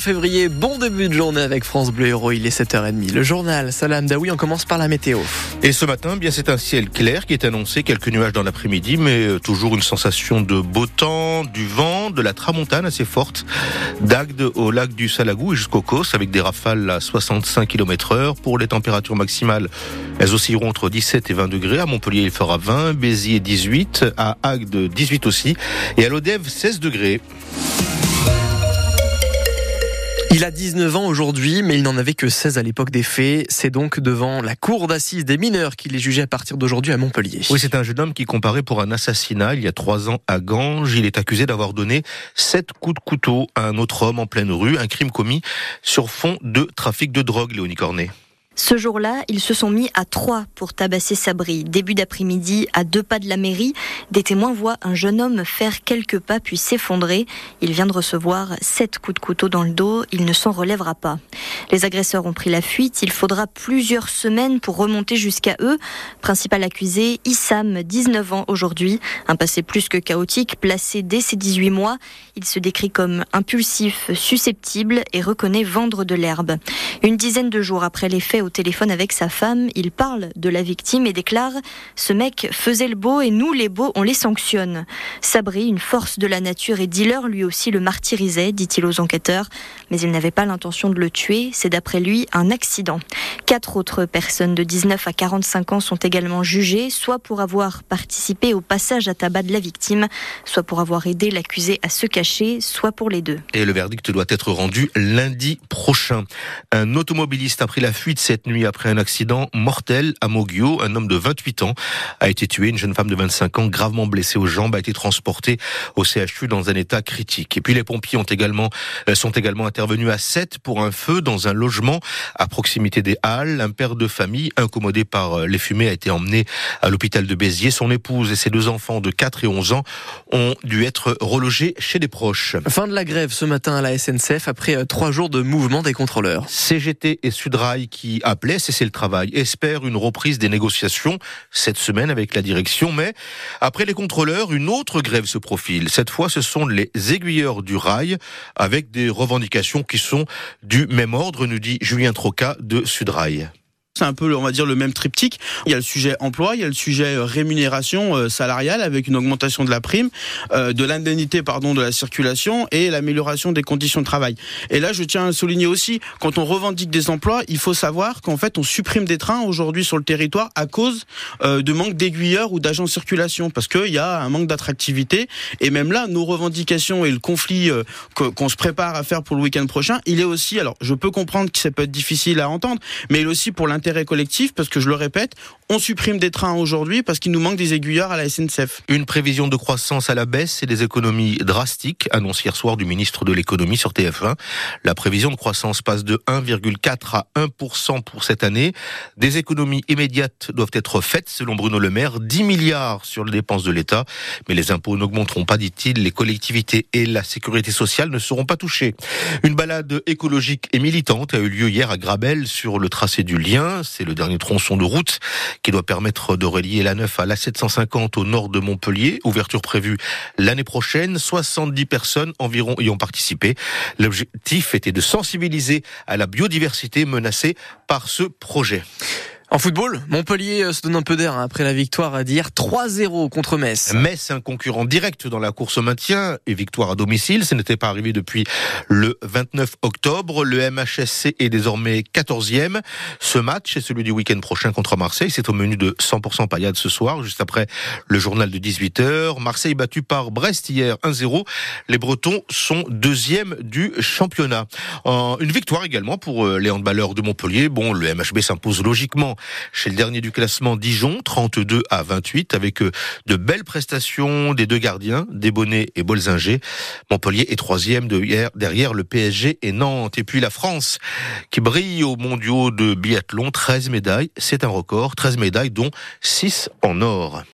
février, bon début de journée avec France Bleu Héros, il est 7h30. Le journal, Salam Daoui, on commence par la météo. Et ce matin, bien c'est un ciel clair qui est annoncé, quelques nuages dans l'après-midi, mais euh, toujours une sensation de beau temps, du vent, de la tramontane assez forte, d'Agde au lac du Salagou et jusqu'au Cos, avec des rafales à 65 km heure. Pour les températures maximales, elles oscilleront entre 17 et 20 degrés. À Montpellier, il fera 20, Béziers 18, à Agde 18 aussi, et à l'Odève 16 degrés. Il a 19 ans aujourd'hui, mais il n'en avait que 16 à l'époque des faits. C'est donc devant la cour d'assises des mineurs qu'il est jugé à partir d'aujourd'hui à Montpellier. Oui, c'est un jeune homme qui comparait pour un assassinat il y a trois ans à Ganges. Il est accusé d'avoir donné sept coups de couteau à un autre homme en pleine rue, un crime commis sur fond de trafic de drogue, Léonie Cornet. Ce jour-là, ils se sont mis à trois pour tabasser Sabri. Début d'après-midi, à deux pas de la mairie, des témoins voient un jeune homme faire quelques pas puis s'effondrer. Il vient de recevoir sept coups de couteau dans le dos. Il ne s'en relèvera pas. Les agresseurs ont pris la fuite. Il faudra plusieurs semaines pour remonter jusqu'à eux. Principal accusé, Issam, 19 ans aujourd'hui. Un passé plus que chaotique, placé dès ses 18 mois. Il se décrit comme impulsif, susceptible et reconnaît vendre de l'herbe. Une dizaine de jours après les faits au téléphone avec sa femme, il parle de la victime et déclare Ce mec faisait le beau et nous, les beaux, on les sanctionne. Sabri, une force de la nature et dealer, lui aussi le martyrisait, dit-il aux enquêteurs. Mais il n'avait pas l'intention de le tuer. C'est d'après lui un accident. Quatre autres personnes de 19 à 45 ans sont également jugées, soit pour avoir participé au passage à tabac de la victime, soit pour avoir aidé l'accusé à se cacher, soit pour les deux. Et le verdict doit être rendu lundi prochain. Un automobiliste a pris la fuite cette nuit après un accident mortel à Moguio. Un homme de 28 ans a été tué. Une jeune femme de 25 ans gravement blessée aux jambes a été transportée au CHU dans un état critique. Et puis les pompiers ont également, euh, sont également intervenus à 7 pour un feu dans un logement à proximité des Halles. Un père de famille incommodé par euh, les fumées a été emmené à l'hôpital de Béziers. Son épouse et ses deux enfants de 4 et 11 ans ont dû être relogés chez des proches. Fin de la grève ce matin à la SNCF après euh, trois jours de mouvement des contrôleurs. CGT et Sudrail qui appelait cesser le travail, espère une reprise des négociations cette semaine avec la direction, mais après les contrôleurs, une autre grève se profile. Cette fois, ce sont les aiguilleurs du rail avec des revendications qui sont du même ordre, nous dit Julien Troca de Sudrail. C'est un peu, on va dire, le même triptyque. Il y a le sujet emploi, il y a le sujet euh, rémunération euh, salariale avec une augmentation de la prime, euh, de l'indemnité, pardon, de la circulation et l'amélioration des conditions de travail. Et là, je tiens à souligner aussi, quand on revendique des emplois, il faut savoir qu'en fait, on supprime des trains aujourd'hui sur le territoire à cause de manque d'aiguilleurs ou d'agents de circulation, parce qu'il y a un manque d'attractivité. Et même là, nos revendications et le conflit qu'on se prépare à faire pour le week-end prochain, il est aussi, alors je peux comprendre que ça peut être difficile à entendre, mais il est aussi pour l'intérêt collectif parce que je le répète, on supprime des trains aujourd'hui parce qu'il nous manque des aiguilleurs à la SNCF. Une prévision de croissance à la baisse et des économies drastiques, annonce hier soir du ministre de l'économie sur TF1. La prévision de croissance passe de 1,4 à 1% pour cette année. Des économies immédiates doivent être faites, selon Bruno Le Maire, 10 milliards sur les dépenses de l'État. Mais les impôts n'augmenteront pas, dit-il. Les collectivités et la sécurité sociale ne seront pas touchées. Une balade écologique et militante a eu lieu hier à Grabel sur le tracé du lien. C'est le dernier tronçon de route qui doit permettre de relier la 9 à la 750 au nord de Montpellier. Ouverture prévue l'année prochaine. 70 personnes environ y ont participé. L'objectif était de sensibiliser à la biodiversité menacée par ce projet. En football, Montpellier euh, se donne un peu d'air hein, après la victoire d'hier 3-0 contre Metz. Metz, un concurrent direct dans la course au maintien et victoire à domicile. Ce n'était pas arrivé depuis le 29 octobre. Le MHSC est désormais 14e. Ce match est celui du week-end prochain contre Marseille. C'est au menu de 100% paillade ce soir, juste après le journal de 18h. Marseille battu par Brest hier 1-0. Les Bretons sont deuxième du championnat. Une victoire également pour euh, les handballeurs de Montpellier. Bon, le MHB s'impose logiquement chez le dernier du classement Dijon, 32 à 28, avec euh, de belles prestations des deux gardiens, Desbonnets et Bolzinger. Montpellier est troisième derrière le PSG et Nantes. Et puis la France, qui brille au mondiaux de biathlon, 13 médailles, c'est un record, 13 médailles dont 6 en or.